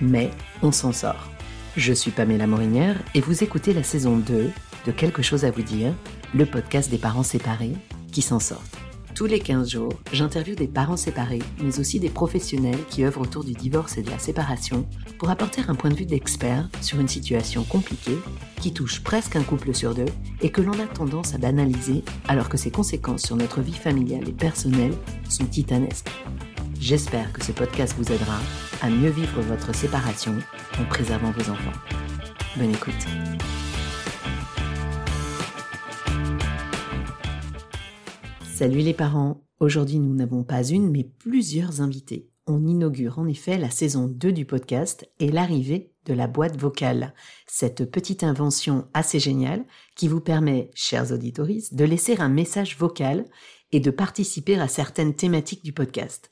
Mais on s'en sort. Je suis Pamela Morinière et vous écoutez la saison 2 de Quelque chose à vous dire, le podcast des parents séparés qui s'en sortent. Tous les 15 jours, j'interviewe des parents séparés, mais aussi des professionnels qui œuvrent autour du divorce et de la séparation pour apporter un point de vue d'expert sur une situation compliquée qui touche presque un couple sur deux et que l'on a tendance à banaliser alors que ses conséquences sur notre vie familiale et personnelle sont titanesques. J'espère que ce podcast vous aidera à mieux vivre votre séparation en préservant vos enfants. Bonne écoute. Salut les parents, aujourd'hui nous n'avons pas une mais plusieurs invités. On inaugure en effet la saison 2 du podcast et l'arrivée de la boîte vocale, cette petite invention assez géniale qui vous permet, chers auditories, de laisser un message vocal et de participer à certaines thématiques du podcast.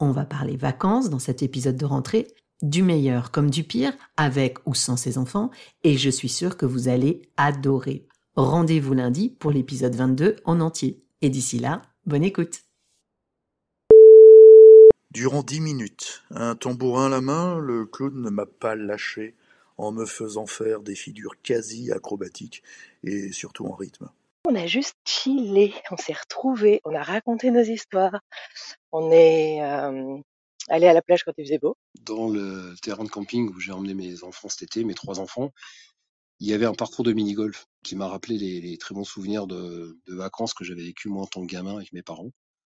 On va parler vacances dans cet épisode de rentrée, du meilleur comme du pire, avec ou sans ses enfants, et je suis sûre que vous allez adorer. Rendez-vous lundi pour l'épisode 22 en entier. Et d'ici là, bonne écoute. Durant dix minutes, un tambourin à la main, le clown ne m'a pas lâché en me faisant faire des figures quasi acrobatiques et surtout en rythme. On a juste chillé, on s'est retrouvés, on a raconté nos histoires, on est euh, allé à la plage quand il faisait beau. Dans le terrain de camping où j'ai emmené mes enfants cet été, mes trois enfants, il y avait un parcours de mini-golf qui m'a rappelé les, les, très bons souvenirs de, de vacances que j'avais vécu moi en tant que gamin avec mes parents.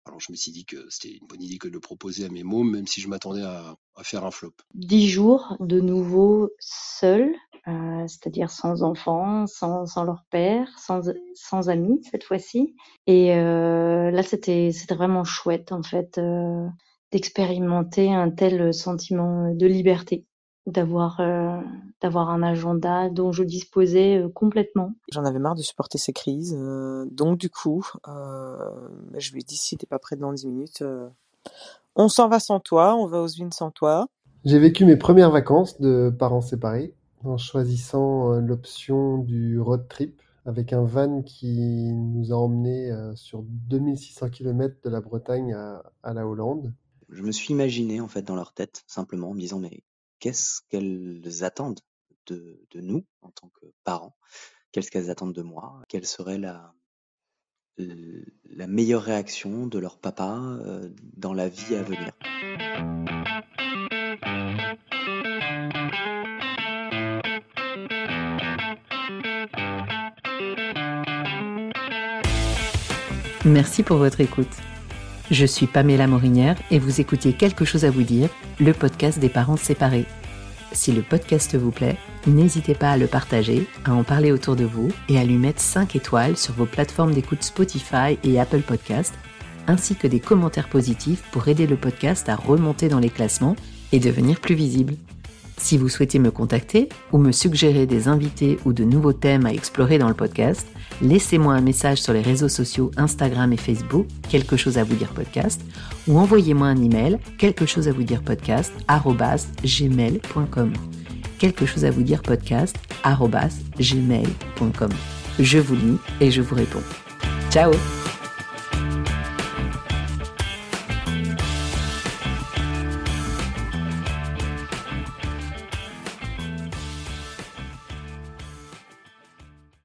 Alors je me suis dit que c'était une bonne idée que de le proposer à mes mômes, même si je m'attendais à, à, faire un flop. Dix jours de nouveau seuls, euh, c'est-à-dire sans enfants, sans, sans leur père, sans, sans amis cette fois-ci. Et euh, là c'était c'était vraiment chouette en fait euh, d'expérimenter un tel sentiment de liberté d'avoir euh, d'avoir un agenda dont je disposais euh, complètement. J'en avais marre de supporter ces crises, euh, donc du coup, je lui ai dit si t'es pas prêt dans 10 minutes, on s'en va sans toi, on va aux Unes sans toi. J'ai vécu mes premières vacances de parents séparés en choisissant l'option du road trip avec un van qui nous a emmenés sur 2600 km de la Bretagne à, à la Hollande. Je me suis imaginé en fait dans leur tête simplement en me disant mais qu'est-ce qu'elles attendent de, de, nous en tant que parents? Qu'est-ce qu'elles attendent de moi? Quelle serait la, la meilleure réaction de leur papa euh, dans la vie à venir? Merci pour votre écoute. Je suis Pamela Morinière et vous écoutez Quelque chose à vous dire, le podcast des parents séparés. Si le podcast vous plaît, n'hésitez pas à le partager, à en parler autour de vous et à lui mettre 5 étoiles sur vos plateformes d'écoute Spotify et Apple Podcast, ainsi que des commentaires positifs pour aider le podcast à remonter dans les classements et devenir plus visible. Si vous souhaitez me contacter ou me suggérer des invités ou de nouveaux thèmes à explorer dans le podcast, laissez-moi un message sur les réseaux sociaux Instagram et Facebook, quelque chose à vous dire podcast, ou envoyez-moi un email, quelque chose à vous dire podcast, gmail.com. Quelque chose à vous dire podcast, gmail.com. Je vous lis et je vous réponds. Ciao!